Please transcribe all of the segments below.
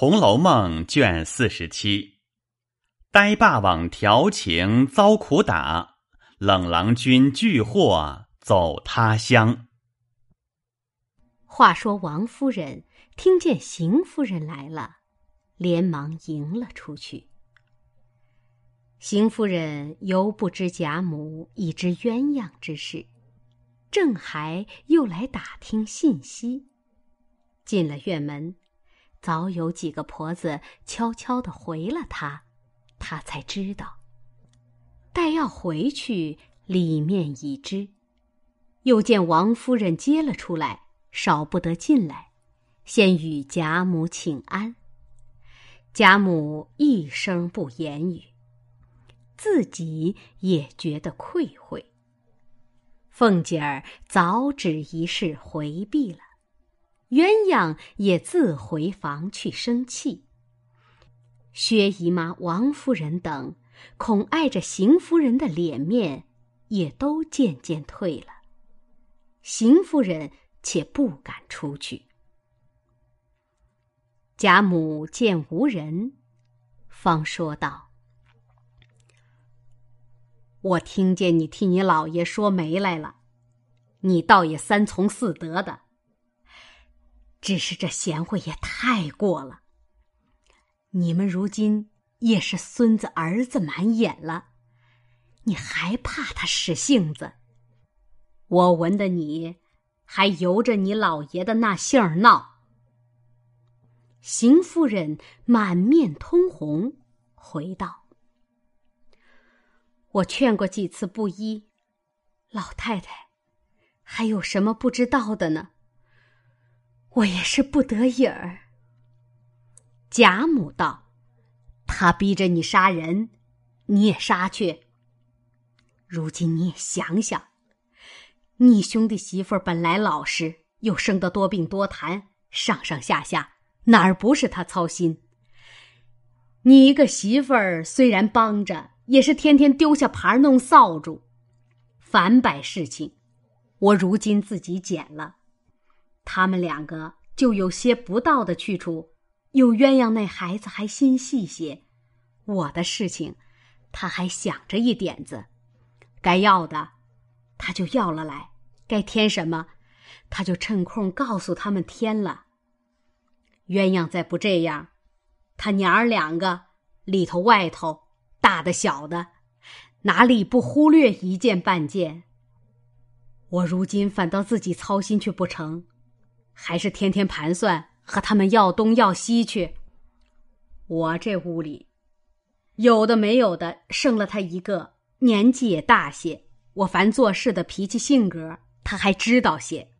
红楼梦》卷四十七，呆霸王调情遭苦打，冷郎君拒祸走他乡。话说王夫人听见邢夫人来了，连忙迎了出去。邢夫人犹不知贾母已知鸳鸯之事，正还又来打听信息。进了院门。早有几个婆子悄悄地回了他，他才知道。待要回去，里面已知。又见王夫人接了出来，少不得进来，先与贾母请安。贾母一声不言语，自己也觉得愧悔。凤姐儿早指一事回避了。鸳鸯也自回房去生气。薛姨妈、王夫人等恐碍着邢夫人的脸面，也都渐渐退了。邢夫人且不敢出去。贾母见无人，方说道：“我听见你替你老爷说媒来了，你倒也三从四德的。”只是这贤惠也太过了。你们如今也是孙子儿子满眼了，你还怕他使性子？我闻的你还由着你老爷的那性儿闹。邢夫人满面通红，回道：“我劝过几次不依，老太太还有什么不知道的呢？”我也是不得已儿。贾母道：“他逼着你杀人，你也杀去。如今你也想想，你兄弟媳妇本来老实，又生得多病多痰，上上下下哪儿不是他操心？你一个媳妇儿虽然帮着，也是天天丢下盘弄扫帚，反摆事情。我如今自己捡了。”他们两个就有些不到的去处，有鸳鸯那孩子还心细些，我的事情，他还想着一点子，该要的，他就要了来，该添什么，他就趁空告诉他们添了。鸳鸯再不这样，他娘儿两个里头外头大的小的，哪里不忽略一件半件？我如今反倒自己操心去不成？还是天天盘算和他们要东要西去。我这屋里，有的没有的，剩了他一个，年纪也大些。我凡做事的脾气性格，他还知道些。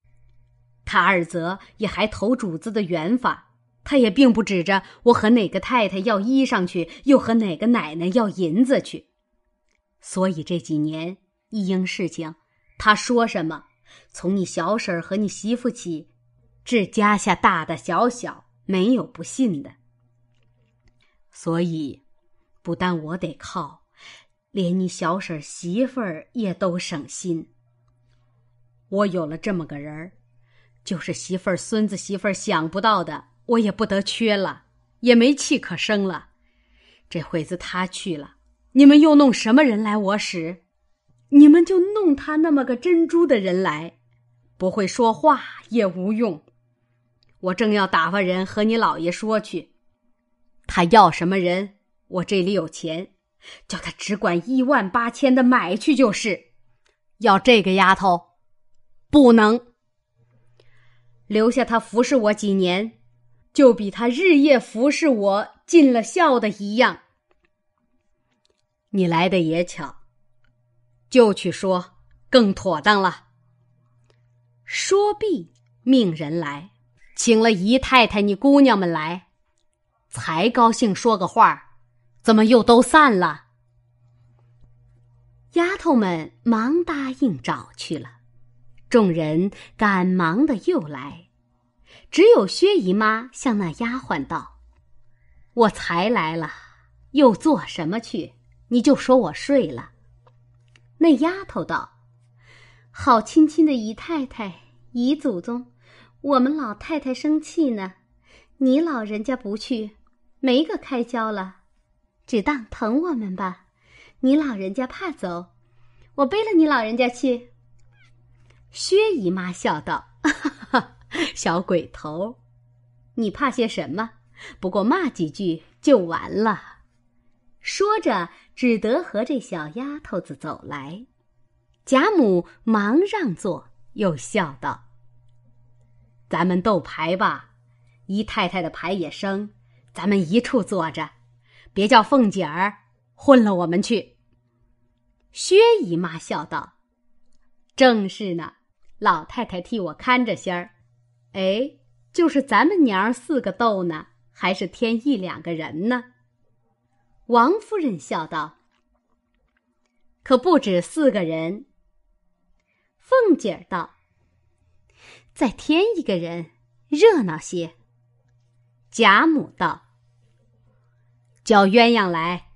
他二则也还投主子的缘法，他也并不指着我和哪个太太要衣裳去，又和哪个奶奶要银子去。所以这几年一应事情，他说什么，从你小婶儿和你媳妇起。这家下大大小小没有不信的，所以不但我得靠，连你小婶媳妇儿也都省心。我有了这么个人儿，就是媳妇儿、孙子媳妇儿想不到的，我也不得缺了，也没气可生了。这会子他去了，你们又弄什么人来我使？你们就弄他那么个珍珠的人来，不会说话也无用。我正要打发人和你老爷说去，他要什么人，我这里有钱，叫他只管一万八千的买去就是。要这个丫头，不能留下他服侍我几年，就比他日夜服侍我尽了孝的一样。你来的也巧，就去说更妥当了。说毕，命人来。请了姨太太、你姑娘们来，才高兴说个话，怎么又都散了？丫头们忙答应找去了，众人赶忙的又来，只有薛姨妈向那丫鬟道：“我才来了，又做什么去？你就说我睡了。”那丫头道：“好亲亲的姨太太、姨祖宗。”我们老太太生气呢，你老人家不去，没个开交了，只当疼我们吧。你老人家怕走，我背了你老人家去。”薛姨妈笑道：“，小鬼头，你怕些什么？不过骂几句就完了。”说着，只得和这小丫头子走来。贾母忙让座，又笑道：“咱们斗牌吧，姨太太的牌也生，咱们一处坐着，别叫凤姐儿混了我们去。”薛姨妈笑道：“正是呢。”老太太替我看着仙儿，哎，就是咱们娘儿四个斗呢，还是添一两个人呢？王夫人笑道：“可不止四个人。”凤姐儿道：“再添一个人，热闹些。”贾母道：“叫鸳鸯来，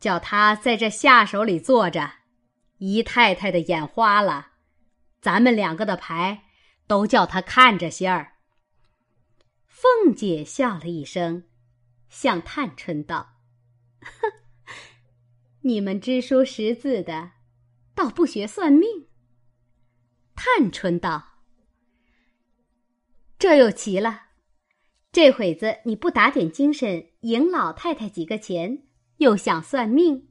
叫他在这下手里坐着，姨太太的眼花了。”咱们两个的牌，都叫他看着些儿。凤姐笑了一声，向探春道：“哼，你们知书识字的，倒不学算命。”探春道：“这又奇了，这会子你不打点精神赢老太太几个钱，又想算命。”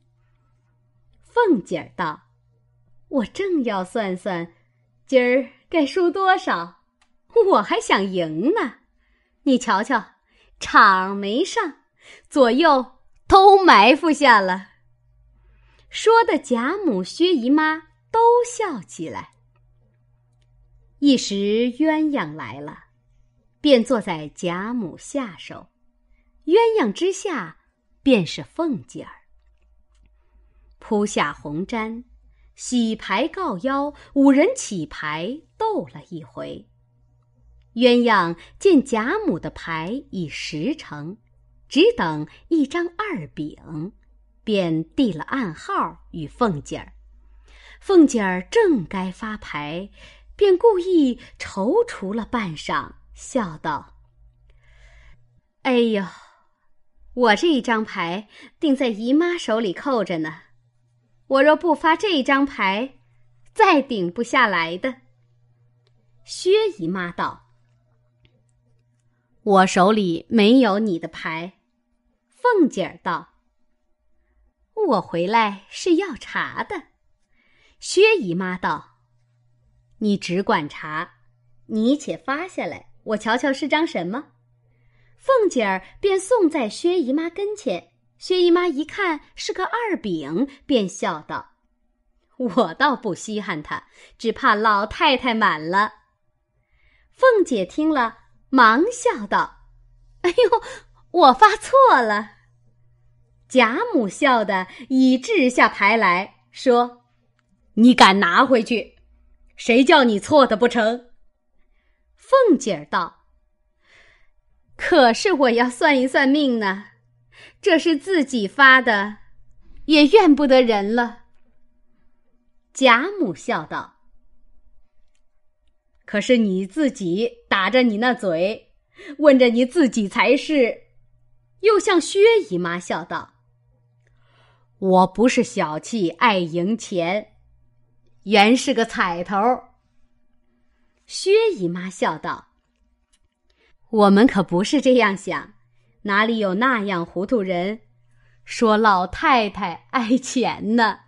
凤姐儿道：“我正要算算。”今儿该输多少？我还想赢呢。你瞧瞧，场没上，左右都埋伏下了。说的贾母、薛姨妈都笑起来。一时鸳鸯来了，便坐在贾母下手，鸳鸯之下便是凤姐儿，铺下红毡。洗牌告邀，五人起牌斗了一回。鸳鸯见贾母的牌已十成，只等一张二饼，便递了暗号与凤姐儿。凤姐儿正该发牌，便故意踌躇了半晌，笑道：“哎呦，我这一张牌定在姨妈手里扣着呢。”我若不发这一张牌，再顶不下来的。薛姨妈道：“我手里没有你的牌。”凤姐儿道：“我回来是要查的。”薛姨妈道：“你只管查，你且发下来，我瞧瞧是张什么。”凤姐儿便送在薛姨妈跟前。薛姨妈一看是个二饼，便笑道：“我倒不稀罕他，只怕老太太满了。”凤姐听了，忙笑道：“哎呦，我发错了。”贾母笑得已掷下牌来说：“你敢拿回去？谁叫你错的不成？”凤姐儿道：“可是我要算一算命呢。”这是自己发的，也怨不得人了。贾母笑道：“可是你自己打着你那嘴，问着你自己才是。”又向薛姨妈笑道：“我不是小气爱赢钱，原是个彩头。”薛姨妈笑道：“我们可不是这样想。”哪里有那样糊涂人，说老太太爱钱呢？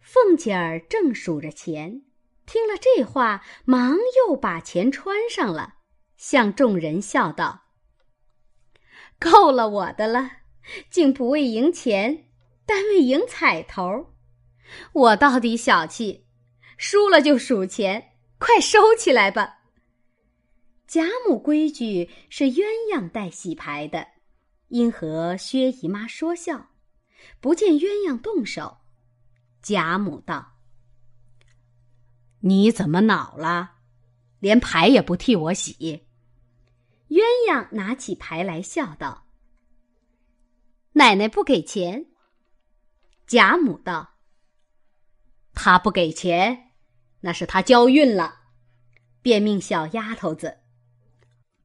凤姐儿正数着钱，听了这话，忙又把钱穿上了，向众人笑道：“够了我的了，竟不为赢钱，单为赢彩头。我到底小气，输了就数钱，快收起来吧。”贾母规矩是鸳鸯带洗牌的，因和薛姨妈说笑，不见鸳鸯动手。贾母道：“你怎么恼了？连牌也不替我洗？”鸳鸯拿起牌来，笑道：“奶奶不给钱。”贾母道：“他不给钱，那是他交运了，便命小丫头子。”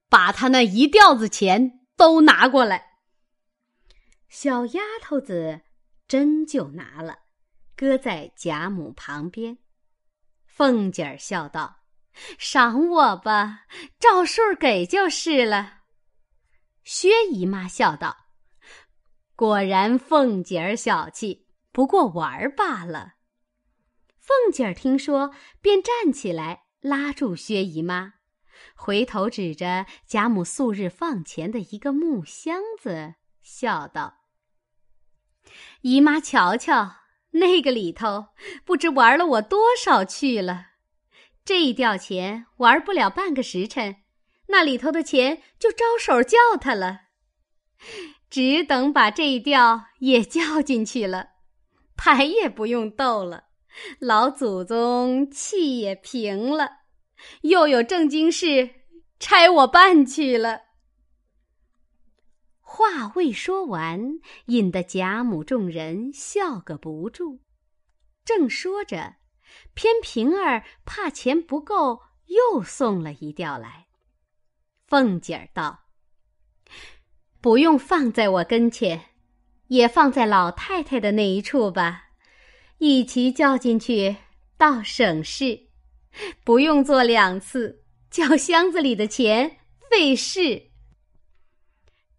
把他那一吊子钱都拿过来。小丫头子真就拿了，搁在贾母旁边。凤姐儿笑道：“赏我吧，照数给就是了。”薛姨妈笑道：“果然凤姐儿小气，不过玩儿罢了。”凤姐儿听说，便站起来拉住薛姨妈，回头指着贾母素日放钱的一个木箱子，笑道：“姨妈瞧瞧，那个里头不知玩了我多少去了。这一吊钱玩不了半个时辰。”那里头的钱就招手叫他了，只等把这一吊也叫进去了，牌也不用斗了，老祖宗气也平了，又有正经事差我办去了。话未说完，引得贾母众人笑个不住。正说着，偏平儿怕钱不够，又送了一吊来。凤姐儿道：“不用放在我跟前，也放在老太太的那一处吧，一齐叫进去，倒省事，不用做两次，叫箱子里的钱费事。”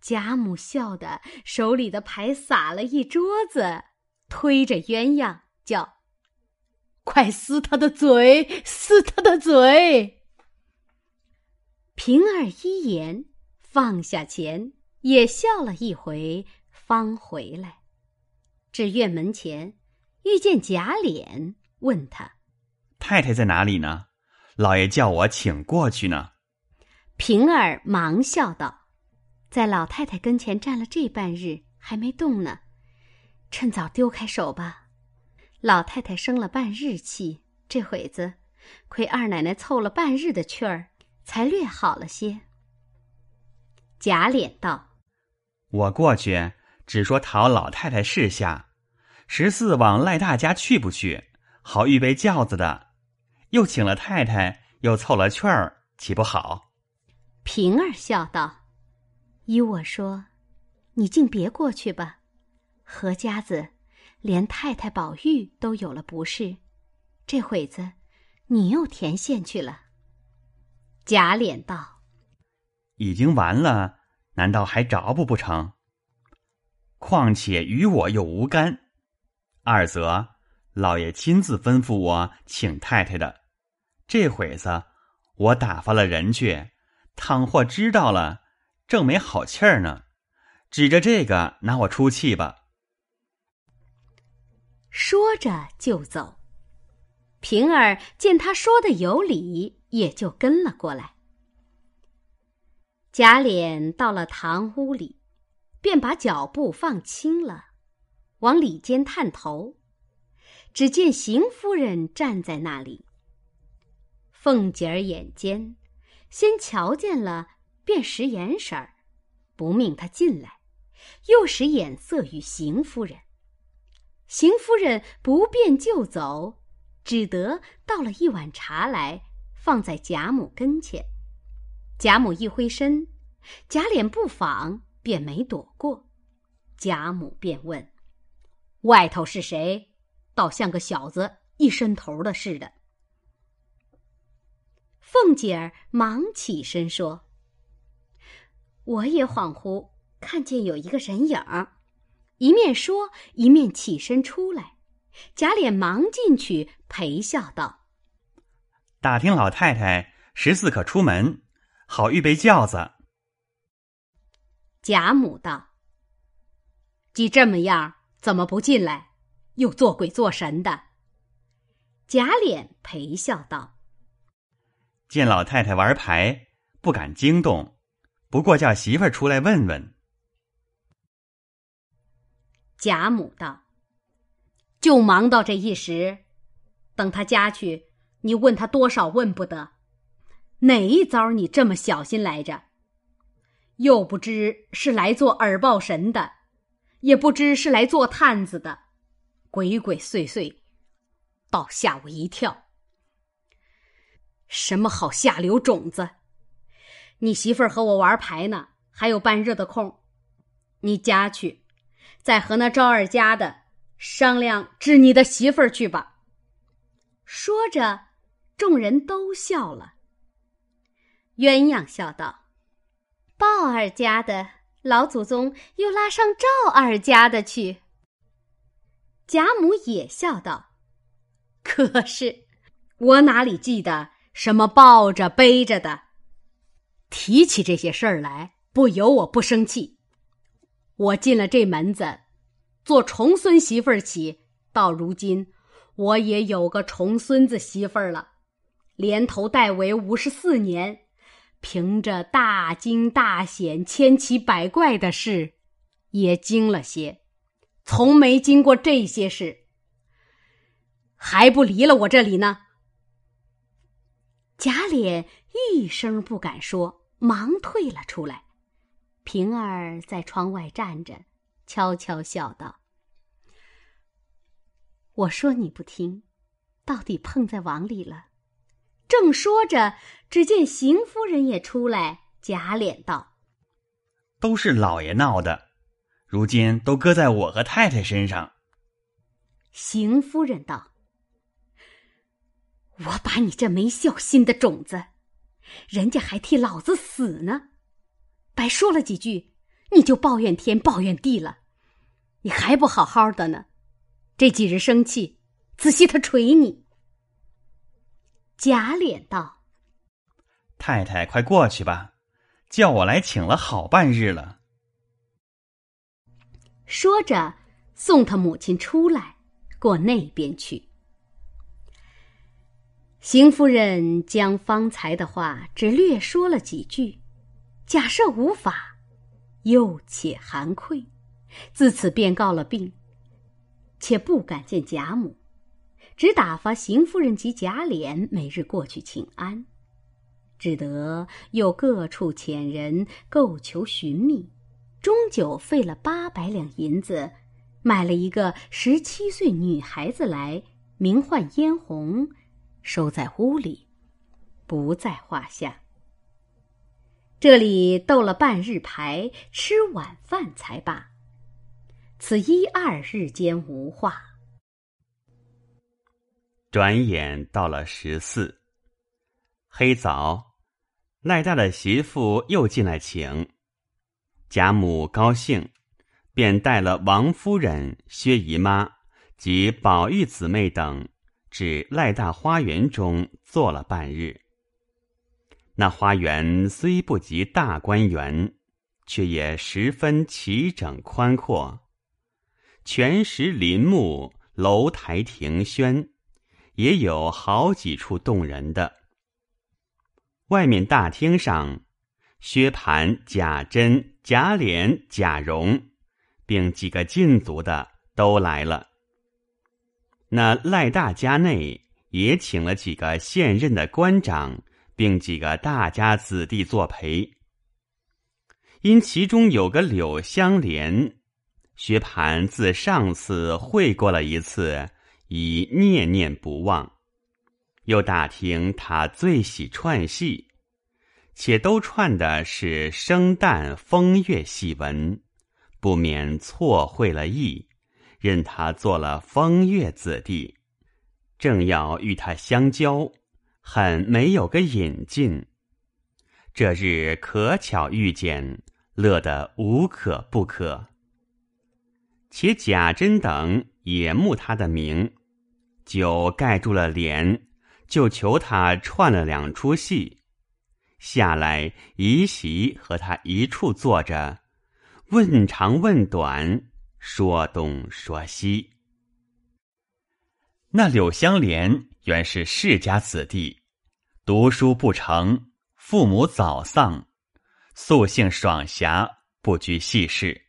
贾母笑得手里的牌撒了一桌子，推着鸳鸯叫：“快撕他的嘴，撕他的嘴！”平儿一言，放下钱，也笑了一回，方回来。至院门前，遇见贾琏，问他：“太太在哪里呢？老爷叫我请过去呢。”平儿忙笑道：“在老太太跟前站了这半日，还没动呢。趁早丢开手吧。老太太生了半日气，这会子，亏二奶奶凑了半日的趣儿。”才略好了些。贾琏道：“我过去只说讨老太太示下，十四往赖大家去不去？好预备轿子的，又请了太太，又凑了趣儿，岂不好？”平儿笑道：“依我说，你竟别过去吧。何家子连太太宝玉都有了不是，这会子你又填线去了。”贾琏道：“已经完了，难道还着不不成？况且与我又无干。二则老爷亲自吩咐我请太太的，这会子我打发了人去，倘或知道了，正没好气儿呢。指着这个拿我出气吧。”说着就走。平儿见他说的有理。也就跟了过来。贾琏到了堂屋里，便把脚步放轻了，往里间探头，只见邢夫人站在那里。凤姐儿眼尖，先瞧见了，便使眼色儿，不命他进来，又使眼色与邢夫人。邢夫人不便就走，只得倒了一碗茶来。放在贾母跟前，贾母一回身，贾琏不防，便没躲过。贾母便问：“外头是谁？倒像个小子一伸头的似的。”凤姐儿忙起身说：“我也恍惚看见有一个人影儿。”一面说，一面起身出来。贾琏忙进去陪笑道。打听老太太十四可出门，好预备轿子。贾母道：“既这么样，怎么不进来？又做鬼做神的。”贾琏陪笑道：“见老太太玩牌，不敢惊动，不过叫媳妇儿出来问问。”贾母道：“就忙到这一时，等他家去。”你问他多少问不得，哪一遭你这么小心来着？又不知是来做耳报神的，也不知是来做探子的，鬼鬼祟祟，倒吓我一跳。什么好下流种子？你媳妇儿和我玩牌呢，还有半日的空，你家去，再和那赵二家的商量治你的媳妇儿去吧。说着，众人都笑了。鸳鸯笑道：“鲍二家的老祖宗又拉上赵二家的去。”贾母也笑道：“可是，我哪里记得什么抱着背着的？提起这些事儿来，不由我不生气。我进了这门子，做重孙媳妇儿起，到如今，我也有个重孙子媳妇儿了，连头带尾五十四年，凭着大惊大险、千奇百怪的事，也惊了些。”从没经过这些事，还不离了我这里呢。贾琏一声不敢说，忙退了出来。平儿在窗外站着，悄悄笑道：“我说你不听，到底碰在网里了。”正说着，只见邢夫人也出来。假脸道：“都是老爷闹的。”如今都搁在我和太太身上。邢夫人道：“我把你这没孝心的种子，人家还替老子死呢，白说了几句，你就抱怨天抱怨地了，你还不好好的呢？这几日生气，仔细他捶你。”贾琏道：“太太快过去吧，叫我来请了好半日了。”说着，送他母亲出来，过那边去。邢夫人将方才的话只略说了几句，假设无法，又且含愧，自此便告了病，且不敢见贾母，只打发邢夫人及贾琏每日过去请安，只得又各处遣人购求寻觅。终究费了八百两银子，买了一个十七岁女孩子来，名唤嫣红，收在屋里，不在话下。这里斗了半日牌，吃晚饭才罢。此一二日间无话。转眼到了十四，黑早，赖大的媳妇又进来请。贾母高兴，便带了王夫人、薛姨妈及宝玉姊妹等，至赖大花园中坐了半日。那花园虽不及大观园，却也十分齐整宽阔，全石林木，楼台亭轩，也有好几处动人的。外面大厅上。薛蟠、贾珍、贾琏、贾蓉，并几个禁足的都来了。那赖大家内也请了几个现任的官长，并几个大家子弟作陪。因其中有个柳香莲，薛蟠自上次会过了一次，已念念不忘，又打听他最喜串戏。且都串的是生旦风月戏文，不免错会了意，任他做了风月子弟，正要与他相交，很没有个引进。这日可巧遇见，乐得无可不可。且贾珍等也慕他的名，酒盖住了脸，就求他串了两出戏。下来，一席和他一处坐着，问长问短，说东说西。那柳香莲原是世家子弟，读书不成，父母早丧，素性爽侠，不拘细事，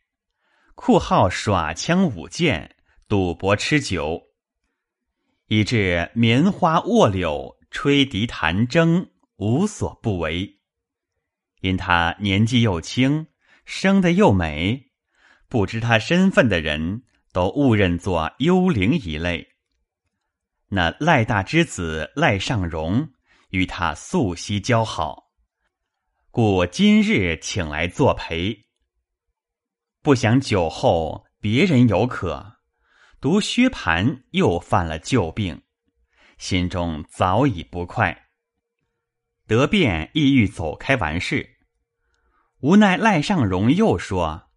酷好耍枪舞剑，赌博吃酒，以致棉花卧柳，吹笛弹筝。无所不为，因他年纪又轻，生得又美，不知他身份的人都误认作幽灵一类。那赖大之子赖尚荣与他素昔交好，故今日请来作陪。不想酒后别人有可，读薛蟠又犯了旧病，心中早已不快。得便意欲走开完事，无奈赖尚荣又说：“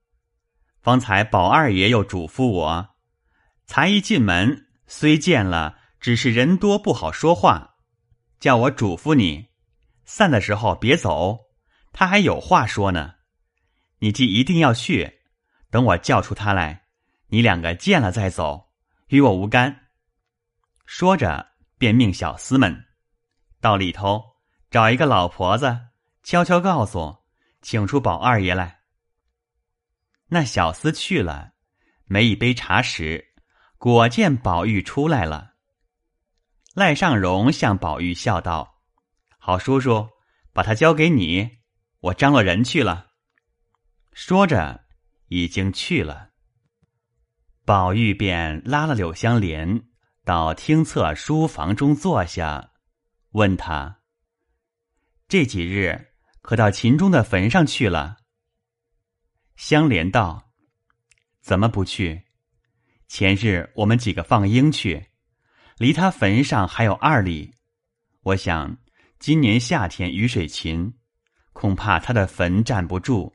方才宝二爷又嘱咐我，才一进门，虽见了，只是人多不好说话，叫我嘱咐你，散的时候别走。”他还有话说呢，你既一定要去，等我叫出他来，你两个见了再走，与我无干。说着，便命小厮们到里头找一个老婆子，悄悄告诉，请出宝二爷来。那小厮去了，没一杯茶时，果见宝玉出来了。赖尚荣向宝玉笑道：“好叔叔，把他交给你。”我张罗人去了，说着已经去了。宝玉便拉了柳香莲到厅侧书房中坐下，问他：“这几日可到秦钟的坟上去了？”香莲道：“怎么不去？前日我们几个放鹰去，离他坟上还有二里。我想今年夏天雨水勤。”恐怕他的坟站不住，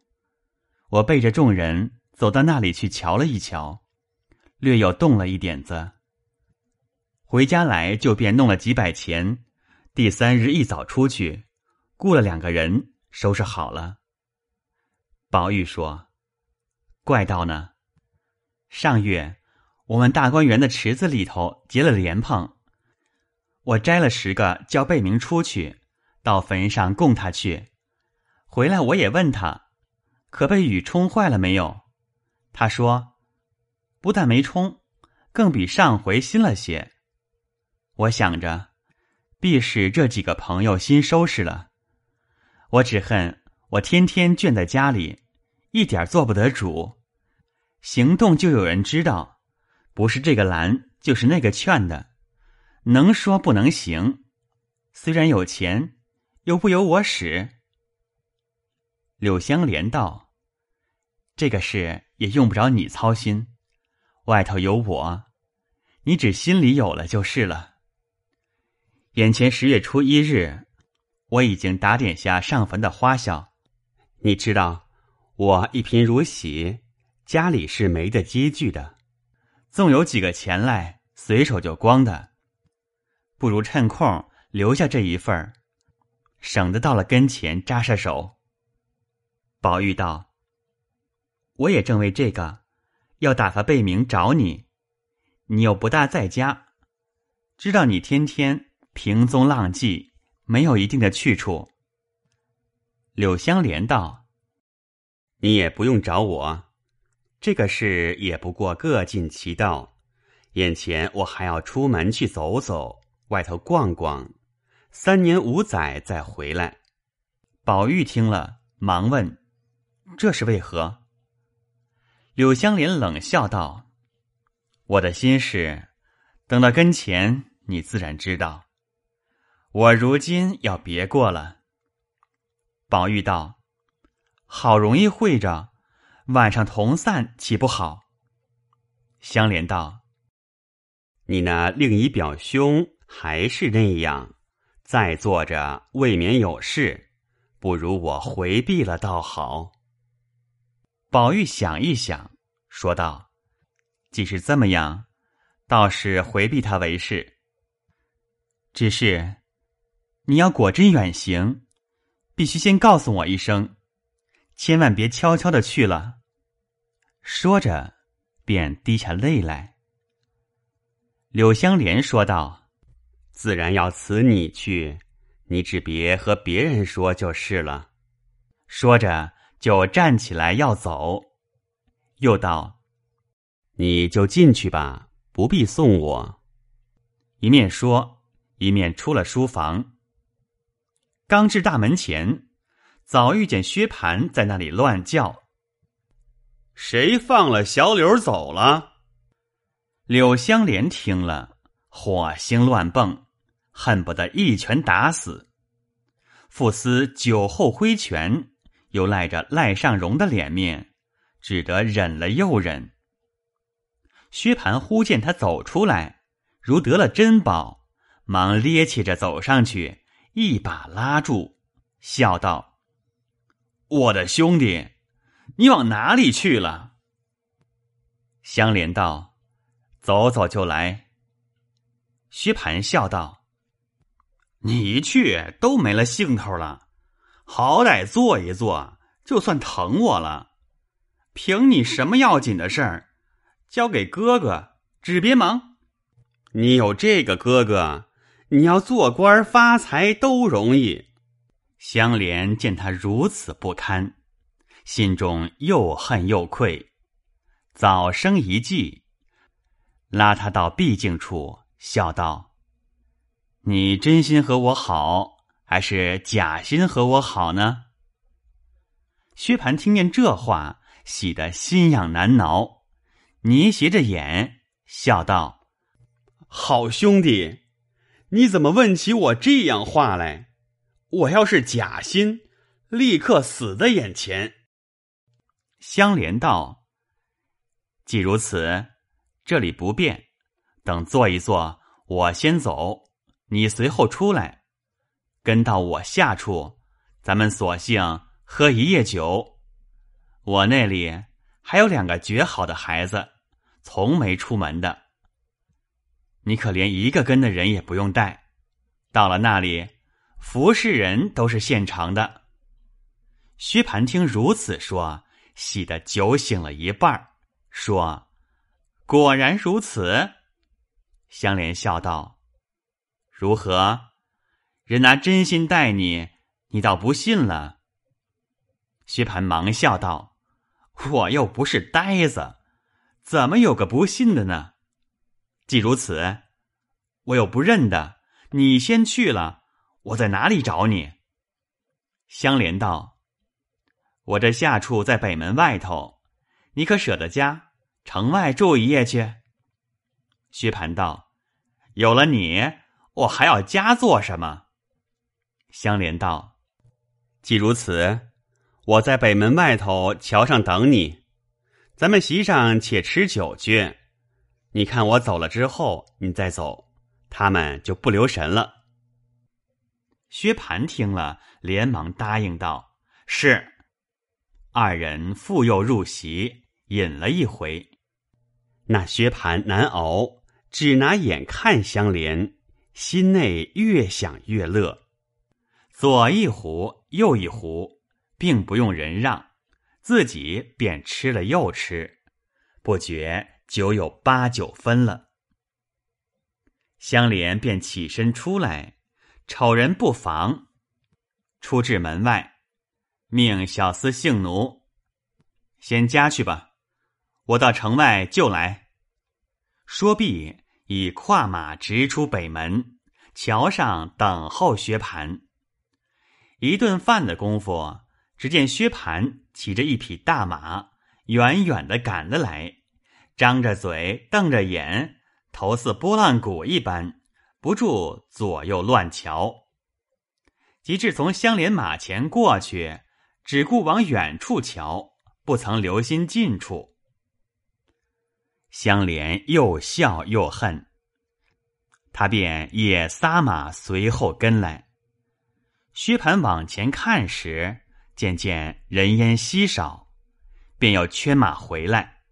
我背着众人走到那里去瞧了一瞧，略有动了一点子。回家来就便弄了几百钱，第三日一早出去，雇了两个人收拾好了。宝玉说：“怪道呢，上月我们大观园的池子里头结了莲蓬，我摘了十个，叫贝明出去，到坟上供他去。”回来我也问他，可被雨冲坏了没有？他说，不但没冲，更比上回新了些。我想着，必是这几个朋友新收拾了。我只恨我天天倦在家里，一点做不得主，行动就有人知道，不是这个拦，就是那个劝的，能说不能行。虽然有钱，又不由我使。柳香莲道：“这个事也用不着你操心，外头有我，你只心里有了就是了。眼前十月初一日，我已经打点下上坟的花销。你知道，我一贫如洗，家里是没得积聚的，纵有几个钱来，随手就光的，不如趁空留下这一份儿，省得到了跟前扎下手。”宝玉道：“我也正为这个，要打发贝明找你，你又不大在家，知道你天天平踪浪迹，没有一定的去处。”柳香莲道：“你也不用找我，这个事也不过各尽其道。眼前我还要出门去走走，外头逛逛，三年五载再回来。”宝玉听了，忙问。这是为何？柳香莲冷笑道：“我的心事，等到跟前，你自然知道。我如今要别过了。”宝玉道：“好容易会着，晚上同散岂不好？”香莲道：“你那另一表兄还是那样，在坐着未免有事，不如我回避了倒好。”宝玉想一想，说道：“既是这么样，倒是回避他为是。只是你要果真远行，必须先告诉我一声，千万别悄悄的去了。”说着，便滴下泪来。柳香莲说道：“自然要辞你去，你只别和别人说就是了。”说着。就站起来要走，又道：“你就进去吧，不必送我。”一面说，一面出了书房。刚至大门前，早遇见薛蟠在那里乱叫：“谁放了小柳走了？”柳香莲听了，火星乱蹦，恨不得一拳打死。傅斯酒后挥拳，又赖着赖尚荣的脸面，只得忍了又忍。薛蟠忽见他走出来，如得了珍宝，忙趔趄着走上去，一把拉住，笑道：“我的兄弟，你往哪里去了？”香莲道：“走走就来。”薛蟠笑道：“你一去都没了兴头了，好歹坐一坐，就算疼我了。凭你什么要紧的事儿，交给哥哥，只别忙。你有这个哥哥，你要做官发财都容易。”香莲见他如此不堪，心中又恨又愧。早生一计，拉他到僻静处，笑道：“你真心和我好，还是假心和我好呢？”薛蟠听见这话，喜得心痒难挠，捏斜着眼，笑道：“好兄弟，你怎么问起我这样话来？我要是假心，立刻死在眼前。”香莲道。既如此，这里不便，等坐一坐，我先走，你随后出来，跟到我下处，咱们索性喝一夜酒。我那里还有两个绝好的孩子，从没出门的，你可连一个跟的人也不用带。到了那里，服侍人都是现成的。薛蟠听如此说，喜得酒醒了一半。说：“果然如此。”香莲笑道：“如何？人拿真心待你，你倒不信了？”薛蟠忙笑道：“我又不是呆子，怎么有个不信的呢？既如此，我又不认得，你先去了，我在哪里找你？”香莲道：“我这下处在北门外头。”你可舍得家，城外住一夜去？薛蟠道：“有了你，我还要家做什么？”香莲道：“既如此，我在北门外头桥上等你，咱们席上且吃酒去。你看我走了之后，你再走，他们就不留神了。”薛蟠听了，连忙答应道：“是。”二人复又入席。饮了一回，那薛蟠难熬，只拿眼看香莲，心内越想越乐。左一壶，右一壶，并不用人让，自己便吃了又吃，不觉酒有八九分了。香莲便起身出来，丑人不防，出至门外，命小厮姓奴先家去吧。我到城外就来。说毕，已跨马直出北门，桥上等候薛蟠。一顿饭的功夫，只见薛蟠骑着一匹大马，远远的赶了来，张着嘴，瞪着眼，头似拨浪鼓一般，不住左右乱瞧。及至从香莲马前过去，只顾往远处瞧，不曾留心近处。香莲又笑又恨，他便也撒马随后跟来。薛蟠往前看时，渐渐人烟稀少，便要圈马回来。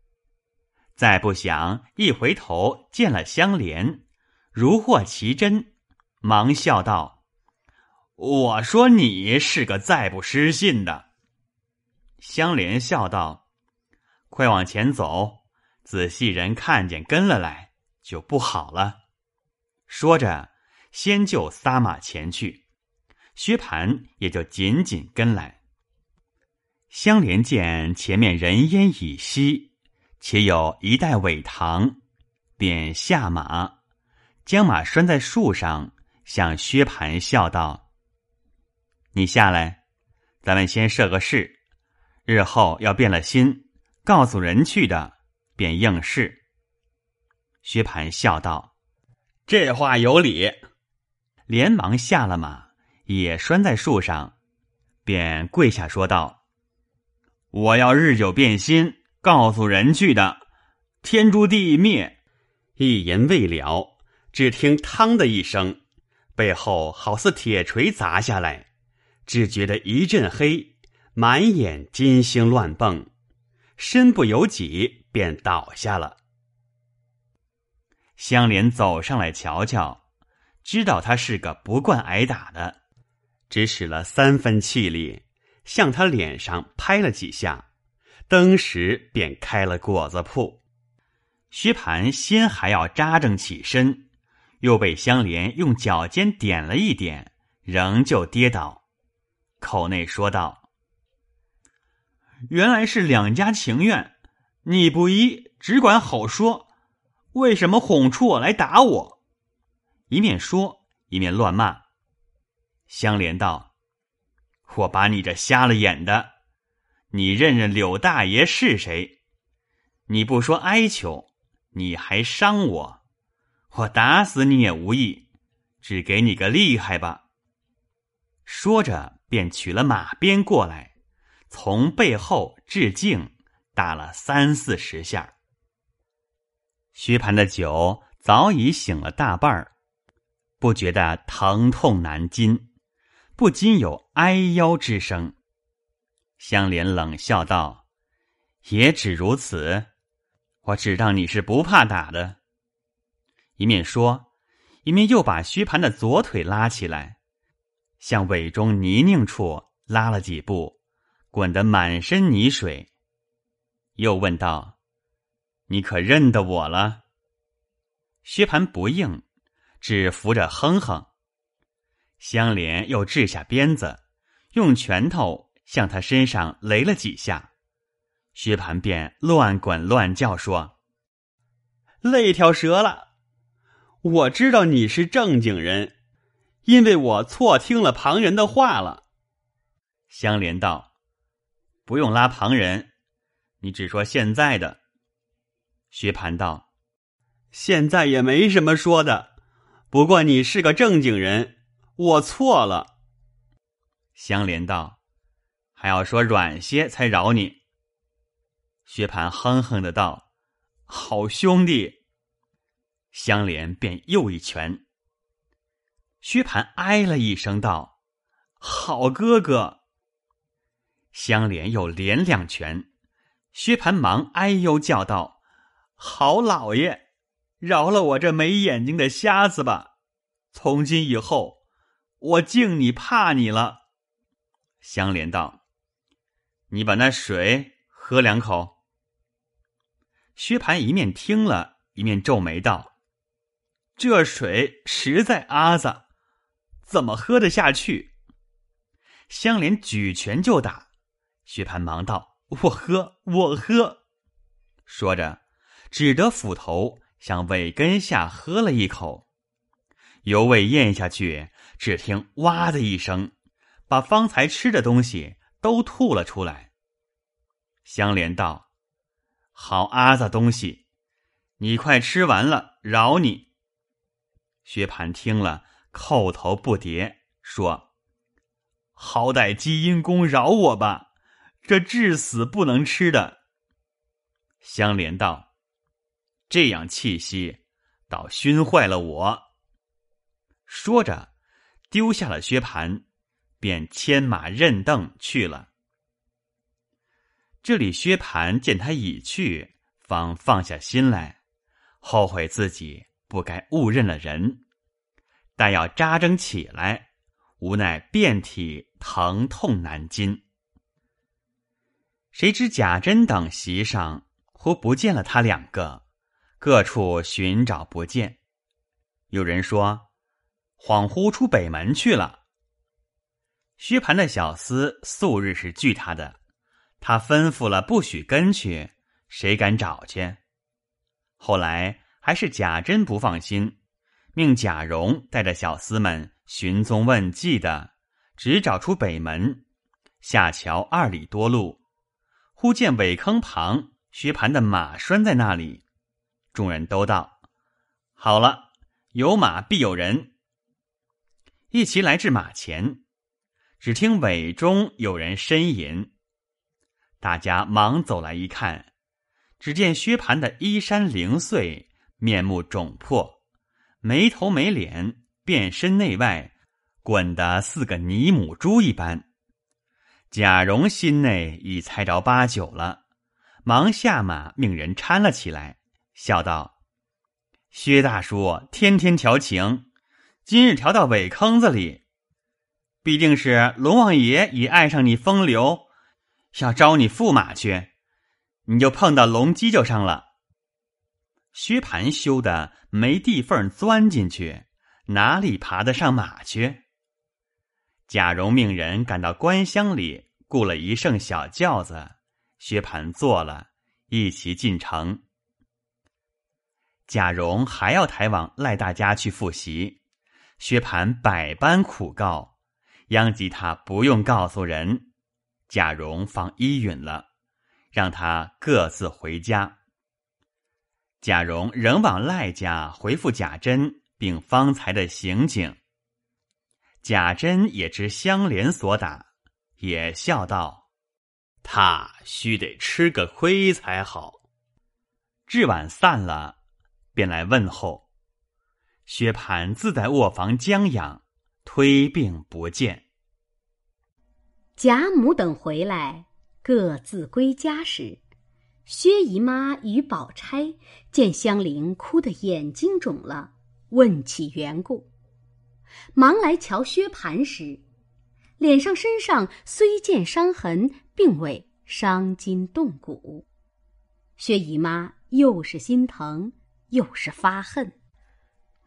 再不想一回头见了香莲，如获其真，忙笑道：“我说你是个再不失信的。”香莲笑道：“快往前走。”仔细人看见跟了来，就不好了。说着，先就撒马前去，薛蟠也就紧紧跟来。香莲见前面人烟已稀，且有一带苇塘，便下马，将马拴在树上，向薛蟠笑道：“你下来，咱们先设个誓，日后要变了心，告诉人去的。”便应是。薛蟠笑道：“这话有理。”连忙下了马，也拴在树上，便跪下说道：“我要日久变心，告诉人去的，天诛地灭。”一言未了，只听“嘡”的一声，背后好似铁锤砸下来，只觉得一阵黑，满眼金星乱蹦，身不由己，便倒下了。香莲走上来瞧瞧，知道他是个不惯挨打的。只使了三分气力，向他脸上拍了几下，登时便开了果子铺。薛蟠先还要扎正起身，又被香莲用脚尖点了一点，仍旧跌倒，口内说道：“原来是两家情愿，你不依，只管好说，为什么哄出我来打我？”一面说，一面乱骂。香莲道：“我把你这瞎了眼的，你认认柳大爷是谁？你不说哀求，你还伤我，我打死你也无益，只给你个厉害吧。”说着，便取了马鞭过来，从背后致敬打了三四十下。薛蟠的酒早已醒了大半儿，不觉得疼痛难禁。不禁有哀腰之声，香莲冷笑道：“也只如此，我只当你是不怕打的。”一面说，一面又把薛蟠的左腿拉起来，向尾中泥泞处拉了几步，滚得满身泥水。又问道：“你可认得我了？”薛蟠不应，只扶着哼哼。香莲又掷下鞭子，用拳头向他身上擂了几下，薛蟠便乱滚乱叫说：“肋条折了！我知道你是正经人，因为我错听了旁人的话了。”香莲道：“不用拉旁人，你只说现在的。”薛蟠道：“现在也没什么说的，不过你是个正经人。”我错了，香莲道：“还要说软些才饶你。”薛蟠哼哼的道：“好兄弟。”香莲便又一拳。薛蟠哎了一声道：“好哥哥。”香莲又连两拳，薛蟠忙哎呦叫道：“好老爷，饶了我这没眼睛的瞎子吧！从今以后。”我敬你怕你了，香莲道：“你把那水喝两口。”薛蟠一面听了一面皱眉道：“这水实在阿子，怎么喝得下去？”香莲举拳就打，薛蟠忙道：“我喝，我喝。”说着，只得斧头向尾根下喝了一口，犹未咽下去。只听“哇”的一声，把方才吃的东西都吐了出来。香莲道：“好阿子东西，你快吃完了，饶你。”薛蟠听了，叩头不迭，说：“好歹积阴公饶我吧，这至死不能吃的。”香莲道：“这样气息，倒熏坏了我。”说着。丢下了薛蟠，便牵马认凳去了。这里薛蟠见他已去，方放下心来，后悔自己不该误认了人。但要扎针起来，无奈遍体疼痛难禁。谁知贾珍等席上忽不见了他两个，各处寻找不见。有人说。恍惚出北门去了。薛蟠的小厮素日是惧他的，他吩咐了不许跟去，谁敢找去？后来还是贾珍不放心，命贾蓉带着小厮们寻踪问迹的，只找出北门，下桥二里多路，忽见苇坑旁薛蟠的马拴在那里，众人都道：“好了，有马必有人。”一齐来至马前，只听尾中有人呻吟，大家忙走来一看，只见薛蟠的衣衫零碎，面目肿破，没头没脸，遍身内外滚得似个泥母猪一般。贾蓉心内已猜着八九了，忙下马命人搀了起来，笑道：“薛大叔天天调情。”今日调到尾坑子里，必定是龙王爷已爱上你风流，要招你驸马去，你就碰到龙犄角上了。薛蟠羞得没地缝钻进去，哪里爬得上马去？贾蓉命人赶到官乡里，雇了一乘小轿子，薛蟠坐了，一齐进城。贾蓉还要抬往赖大家去复习。薛蟠百般苦告，央及他不用告诉人。贾蓉放依允了，让他各自回家。贾蓉仍往赖家回复贾珍，并方才的刑警。贾珍也知香莲所打，也笑道：“他须得吃个亏才好。”至晚散了，便来问候。薛蟠自在卧房将养，推病不见。贾母等回来，各自归家时，薛姨妈与宝钗见香菱哭得眼睛肿了，问起缘故，忙来瞧薛蟠时，脸上身上虽见伤痕，并未伤筋动骨。薛姨妈又是心疼，又是发恨。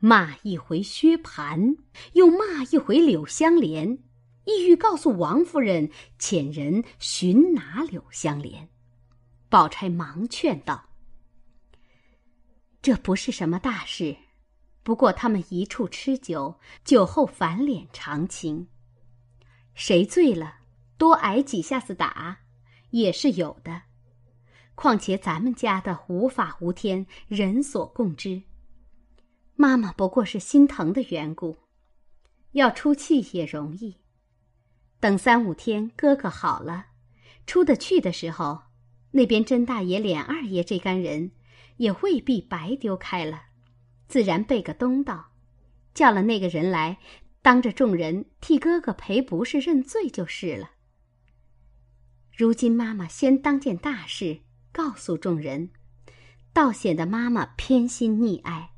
骂一回薛蟠，又骂一回柳香莲，意欲告诉王夫人遣人寻拿柳香莲。宝钗忙劝道：“这不是什么大事，不过他们一处吃酒，酒后反脸常情。谁醉了，多挨几下子打，也是有的。况且咱们家的无法无天，人所共知。”妈妈不过是心疼的缘故，要出气也容易。等三五天，哥哥好了，出得去的时候，那边甄大爷、琏二爷这干人也未必白丢开了，自然备个东道，叫了那个人来，当着众人替哥哥赔不是、认罪就是了。如今妈妈先当件大事，告诉众人，倒显得妈妈偏心溺爱。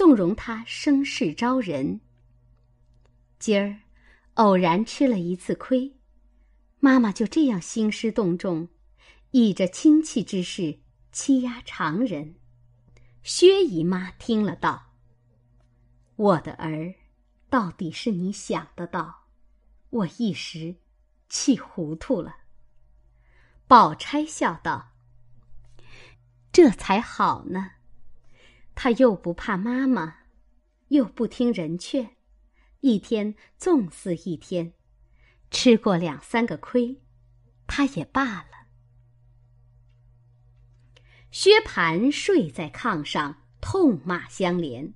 纵容他生事招人。今儿偶然吃了一次亏，妈妈就这样兴师动众，倚着亲戚之事欺压常人。薛姨妈听了道：“我的儿，到底是你想得到，我一时气糊涂了。”宝钗笑道：“这才好呢。”他又不怕妈妈，又不听人劝，一天纵肆一天，吃过两三个亏，他也罢了。薛蟠睡在炕上，痛骂香莲，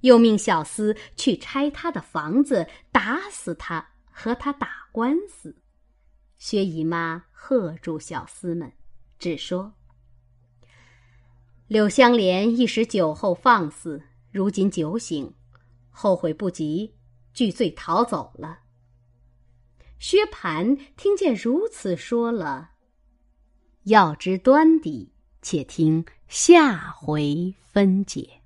又命小厮去拆他的房子，打死他，和他打官司。薛姨妈喝住小厮们，只说。柳湘莲一时酒后放肆，如今酒醒，后悔不及，拒罪逃走了。薛蟠听见如此说了，要知端底，且听下回分解。